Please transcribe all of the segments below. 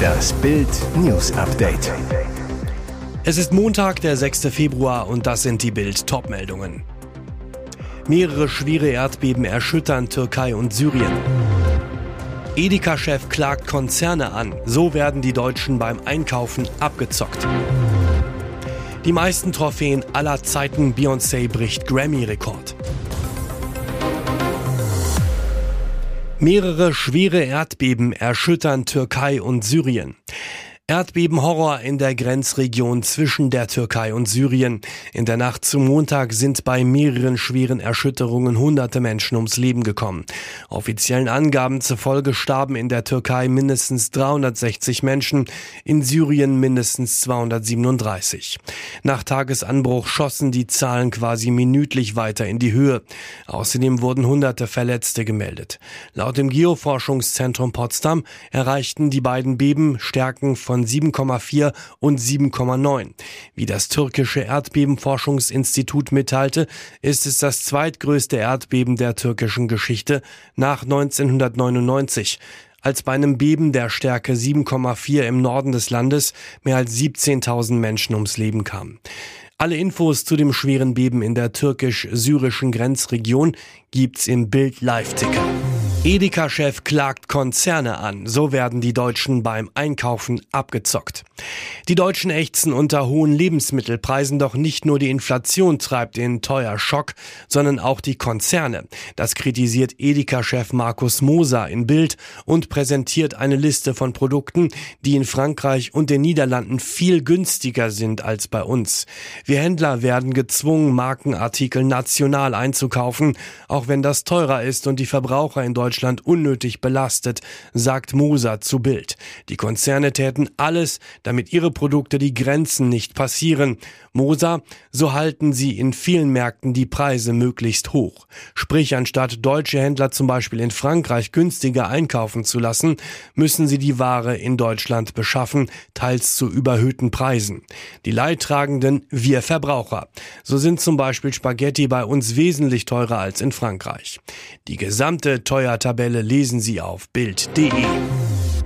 Das Bild News Update. Es ist Montag, der 6. Februar und das sind die Bild Topmeldungen. Mehrere schwere Erdbeben erschüttern Türkei und Syrien. Edeka-Chef klagt Konzerne an, so werden die Deutschen beim Einkaufen abgezockt. Die meisten Trophäen aller Zeiten Beyoncé bricht Grammy-Rekord. Mehrere schwere Erdbeben erschüttern Türkei und Syrien. Erdbebenhorror in der Grenzregion zwischen der Türkei und Syrien. In der Nacht zum Montag sind bei mehreren schweren Erschütterungen hunderte Menschen ums Leben gekommen. Offiziellen Angaben zufolge starben in der Türkei mindestens 360 Menschen, in Syrien mindestens 237. Nach Tagesanbruch schossen die Zahlen quasi minütlich weiter in die Höhe. Außerdem wurden hunderte Verletzte gemeldet. Laut dem Geoforschungszentrum Potsdam erreichten die beiden Beben Stärken von von 7,4 und 7,9. Wie das türkische Erdbebenforschungsinstitut mitteilte, ist es das zweitgrößte Erdbeben der türkischen Geschichte nach 1999 als bei einem Beben der Stärke 7,4 im Norden des Landes mehr als 17.000 Menschen ums Leben kamen. Alle Infos zu dem schweren Beben in der türkisch-syrischen Grenzregion gibt's im Bild Live-Ticker. Edeka-Chef klagt Konzerne an, so werden die Deutschen beim Einkaufen abgezockt. Die Deutschen ächzen unter hohen Lebensmittelpreisen, doch nicht nur die Inflation treibt den teuer Schock, sondern auch die Konzerne. Das kritisiert Edeka-Chef Markus Moser in Bild und präsentiert eine Liste von Produkten, die in Frankreich und den Niederlanden viel günstiger sind als bei uns. Wir Händler werden gezwungen, Markenartikel national einzukaufen, auch wenn das teurer ist und die Verbraucher in Deutschland Deutschland unnötig belastet, sagt Moser zu Bild. Die Konzerne täten alles, damit ihre Produkte die Grenzen nicht passieren. Moser, so halten sie in vielen Märkten die Preise möglichst hoch. Sprich, anstatt deutsche Händler zum Beispiel in Frankreich günstiger einkaufen zu lassen, müssen sie die Ware in Deutschland beschaffen, teils zu überhöhten Preisen. Die Leidtragenden wir Verbraucher. So sind zum Beispiel Spaghetti bei uns wesentlich teurer als in Frankreich. Die gesamte teuer Tabelle lesen Sie auf Bild.de.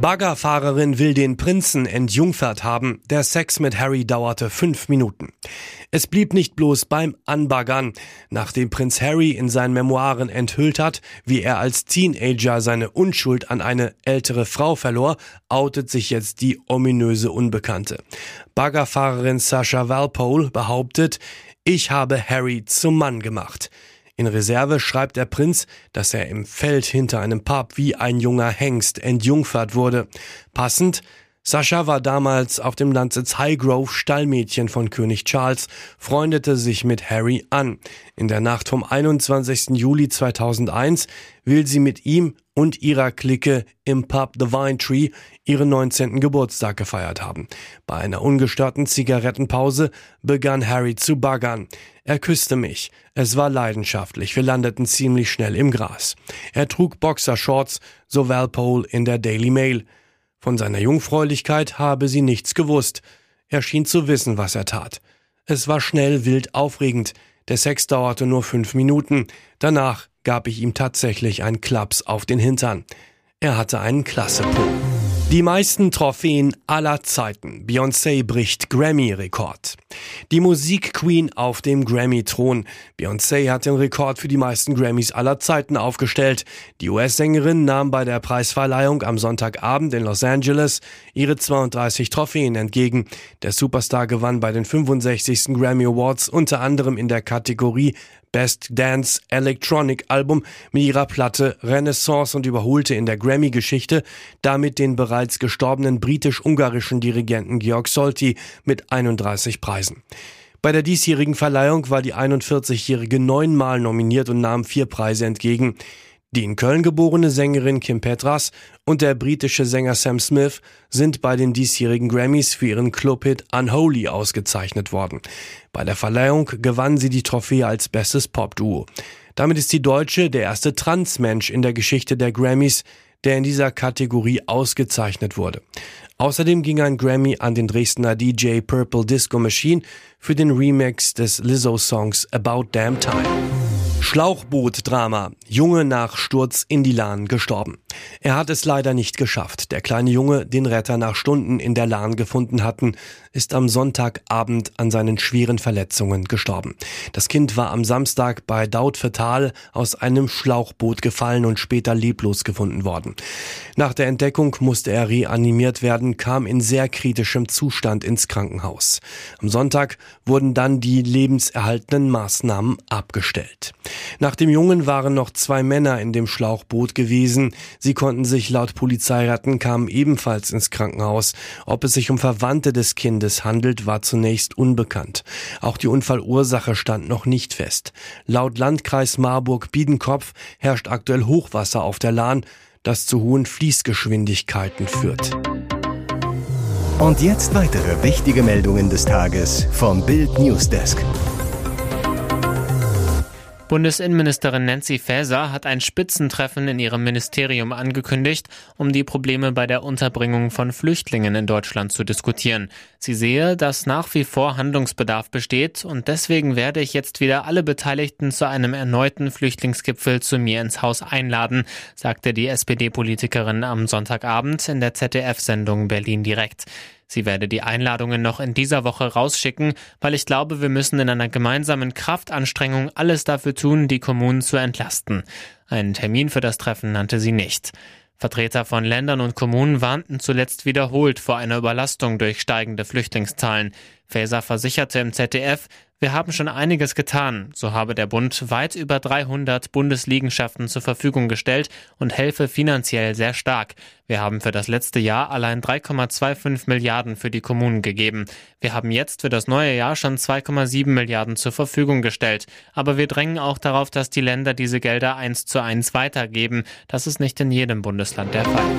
Baggerfahrerin will den Prinzen entjungfert haben. Der Sex mit Harry dauerte fünf Minuten. Es blieb nicht bloß beim Anbaggern. Nachdem Prinz Harry in seinen Memoiren enthüllt hat, wie er als Teenager seine Unschuld an eine ältere Frau verlor, outet sich jetzt die ominöse Unbekannte. Baggerfahrerin Sascha Walpole behauptet, ich habe Harry zum Mann gemacht. In Reserve schreibt der Prinz, dass er im Feld hinter einem Pub wie ein junger Hengst entjungfert wurde. Passend, Sascha war damals auf dem Landsitz Highgrove Stallmädchen von König Charles, freundete sich mit Harry an. In der Nacht vom 21. Juli 2001 will sie mit ihm und ihrer Clique im Pub The Vine Tree ihren 19. Geburtstag gefeiert haben. Bei einer ungestörten Zigarettenpause begann Harry zu baggern. Er küsste mich. Es war leidenschaftlich. Wir landeten ziemlich schnell im Gras. Er trug Boxershorts, so Walpole in der Daily Mail. Von seiner Jungfräulichkeit habe sie nichts gewusst. Er schien zu wissen, was er tat. Es war schnell, wild, aufregend. Der Sex dauerte nur fünf Minuten. Danach gab ich ihm tatsächlich einen Klaps auf den Hintern. Er hatte einen klasse Po. Die meisten Trophäen aller Zeiten. Beyoncé bricht Grammy-Rekord. Die Musikqueen auf dem Grammy-Thron. Beyoncé hat den Rekord für die meisten Grammys aller Zeiten aufgestellt. Die US-Sängerin nahm bei der Preisverleihung am Sonntagabend in Los Angeles ihre 32 Trophäen entgegen. Der Superstar gewann bei den 65. Grammy Awards unter anderem in der Kategorie Best Dance Electronic Album mit ihrer Platte Renaissance und überholte in der Grammy-Geschichte damit den bereits gestorbenen britisch-ungarischen Dirigenten Georg Solti mit 31 Preisen. Bei der diesjährigen Verleihung war die 41-Jährige neunmal nominiert und nahm vier Preise entgegen. Die in Köln geborene Sängerin Kim Petras und der britische Sänger Sam Smith sind bei den diesjährigen Grammys für ihren Clubhit Unholy ausgezeichnet worden. Bei der Verleihung gewann sie die Trophäe als bestes Popduo. Damit ist die Deutsche der erste Transmensch in der Geschichte der Grammys, der in dieser Kategorie ausgezeichnet wurde. Außerdem ging ein Grammy an den Dresdner DJ Purple Disco Machine für den Remix des Lizzo-Songs About Damn Time. Schlauchboot-Drama. Junge nach Sturz in die Lahn gestorben. Er hat es leider nicht geschafft. Der kleine Junge, den Retter nach Stunden in der Lahn gefunden hatten, ist am Sonntagabend an seinen schweren Verletzungen gestorben. Das Kind war am Samstag bei Dautphetal aus einem Schlauchboot gefallen und später leblos gefunden worden. Nach der Entdeckung musste er reanimiert werden, kam in sehr kritischem Zustand ins Krankenhaus. Am Sonntag wurden dann die lebenserhaltenden Maßnahmen abgestellt. Nach dem Jungen waren noch zwei Männer in dem Schlauchboot gewesen. Sie konnten sich laut Polizei retten, kamen ebenfalls ins Krankenhaus. Ob es sich um Verwandte des Kindes handelt, war zunächst unbekannt. Auch die Unfallursache stand noch nicht fest. Laut Landkreis Marburg-Biedenkopf herrscht aktuell Hochwasser auf der Lahn, das zu hohen Fließgeschwindigkeiten führt. Und jetzt weitere wichtige Meldungen des Tages vom Bild Newsdesk. Bundesinnenministerin Nancy Faeser hat ein Spitzentreffen in ihrem Ministerium angekündigt, um die Probleme bei der Unterbringung von Flüchtlingen in Deutschland zu diskutieren. Sie sehe, dass nach wie vor Handlungsbedarf besteht und deswegen werde ich jetzt wieder alle Beteiligten zu einem erneuten Flüchtlingsgipfel zu mir ins Haus einladen, sagte die SPD-Politikerin am Sonntagabend in der ZDF-Sendung Berlin direkt. Sie werde die Einladungen noch in dieser Woche rausschicken, weil ich glaube, wir müssen in einer gemeinsamen Kraftanstrengung alles dafür tun, die Kommunen zu entlasten. Einen Termin für das Treffen nannte sie nicht. Vertreter von Ländern und Kommunen warnten zuletzt wiederholt vor einer Überlastung durch steigende Flüchtlingszahlen. Faeser versicherte im ZDF, wir haben schon einiges getan. So habe der Bund weit über 300 Bundesliegenschaften zur Verfügung gestellt und helfe finanziell sehr stark. Wir haben für das letzte Jahr allein 3,25 Milliarden für die Kommunen gegeben. Wir haben jetzt für das neue Jahr schon 2,7 Milliarden zur Verfügung gestellt. Aber wir drängen auch darauf, dass die Länder diese Gelder eins zu eins weitergeben. Das ist nicht in jedem Bundesland der Fall.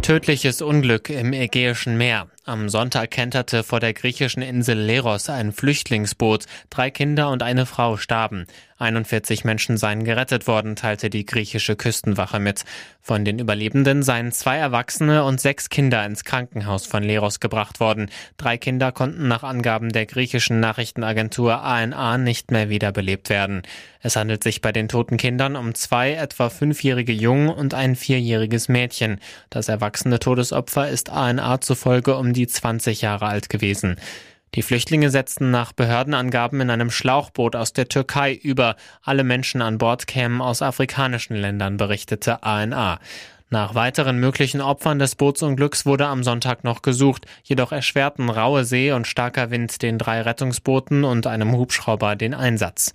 Tödliches Unglück im Ägäischen Meer. Am Sonntag kenterte vor der griechischen Insel Leros ein Flüchtlingsboot. Drei Kinder und eine Frau starben. 41 Menschen seien gerettet worden, teilte die griechische Küstenwache mit. Von den Überlebenden seien zwei Erwachsene und sechs Kinder ins Krankenhaus von Leros gebracht worden. Drei Kinder konnten nach Angaben der griechischen Nachrichtenagentur ANA nicht mehr wiederbelebt werden. Es handelt sich bei den toten Kindern um zwei etwa fünfjährige Jungen und ein vierjähriges Mädchen. Das erwachsene Todesopfer ist ANA zufolge um die 20 Jahre alt gewesen. Die Flüchtlinge setzten nach Behördenangaben in einem Schlauchboot aus der Türkei über. Alle Menschen an Bord kämen aus afrikanischen Ländern, berichtete ANA. Nach weiteren möglichen Opfern des Bootsunglücks wurde am Sonntag noch gesucht, jedoch erschwerten raue See und starker Wind den drei Rettungsbooten und einem Hubschrauber den Einsatz.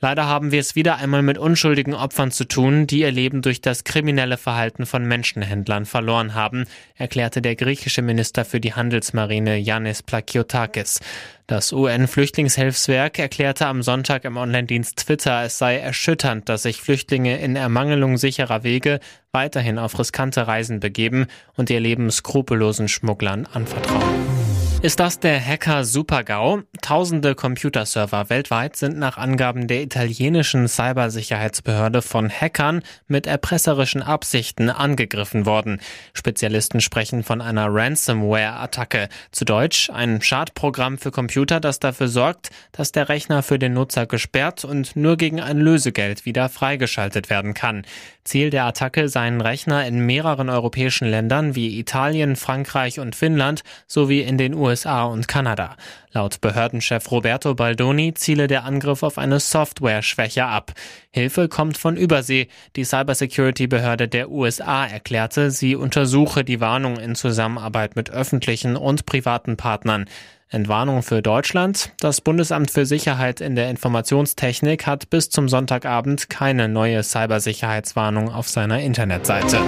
Leider haben wir es wieder einmal mit unschuldigen Opfern zu tun, die ihr Leben durch das kriminelle Verhalten von Menschenhändlern verloren haben, erklärte der griechische Minister für die Handelsmarine Yannis Plakiotakis. Das UN-Flüchtlingshilfswerk erklärte am Sonntag im Online-Dienst Twitter, es sei erschütternd, dass sich Flüchtlinge in Ermangelung sicherer Wege weiterhin auf riskante Reisen begeben und ihr Leben skrupellosen Schmugglern anvertrauen. Ist das der Hacker Supergau? Tausende Computerserver weltweit sind nach Angaben der italienischen Cybersicherheitsbehörde von Hackern mit erpresserischen Absichten angegriffen worden. Spezialisten sprechen von einer Ransomware-Attacke. Zu Deutsch ein Schadprogramm für Computer, das dafür sorgt, dass der Rechner für den Nutzer gesperrt und nur gegen ein Lösegeld wieder freigeschaltet werden kann. Ziel der Attacke seien Rechner in mehreren europäischen Ländern wie Italien, Frankreich und Finnland sowie in den USA und Kanada. Laut Behördenchef Roberto Baldoni ziele der Angriff auf eine Software-Schwäche ab. Hilfe kommt von Übersee. Die Cybersecurity-Behörde der USA erklärte, sie untersuche die Warnung in Zusammenarbeit mit öffentlichen und privaten Partnern. Entwarnung für Deutschland. Das Bundesamt für Sicherheit in der Informationstechnik hat bis zum Sonntagabend keine neue Cybersicherheitswarnung auf seiner Internetseite.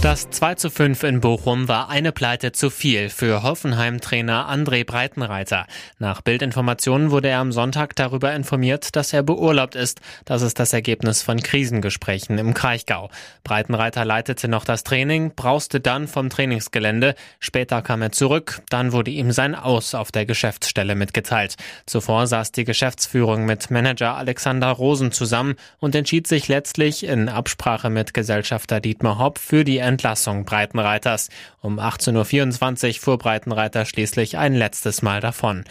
Das 2 zu 5 in Bochum war eine Pleite zu viel für Hoffenheim-Trainer André Breitenreiter. Nach Bildinformationen wurde er am Sonntag darüber informiert, dass er beurlaubt ist. Das ist das Ergebnis von Krisengesprächen im Kraichgau. Breitenreiter leitete noch das Training, brauste dann vom Trainingsgelände. Später kam er zurück, dann wurde ihm sein Aus auf der Geschäftsstelle mitgeteilt. Zuvor saß die Geschäftsführung mit Manager Alexander Rosen zusammen und entschied sich letztlich in Absprache mit Gesellschafter Dietmar Hopp für die Entlassung Breitenreiters. Um 18.24 Uhr fuhr Breitenreiter schließlich ein letztes Mal davon.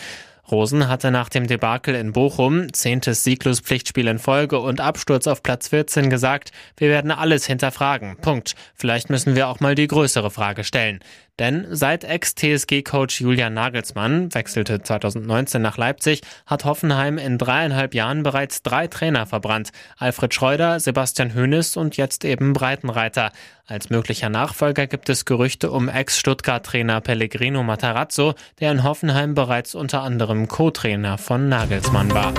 Rosen hatte nach dem Debakel in Bochum, zehntes Sieglos-Pflichtspiel in Folge und Absturz auf Platz 14 gesagt, wir werden alles hinterfragen. Punkt. Vielleicht müssen wir auch mal die größere Frage stellen. Denn seit Ex-TSG-Coach Julian Nagelsmann wechselte 2019 nach Leipzig, hat Hoffenheim in dreieinhalb Jahren bereits drei Trainer verbrannt. Alfred Schreuder, Sebastian Hoeneß und jetzt eben Breitenreiter. Als möglicher Nachfolger gibt es Gerüchte um Ex-Stuttgart-Trainer Pellegrino Matarazzo, der in Hoffenheim bereits unter anderem Co-Trainer von Nagelsmann war.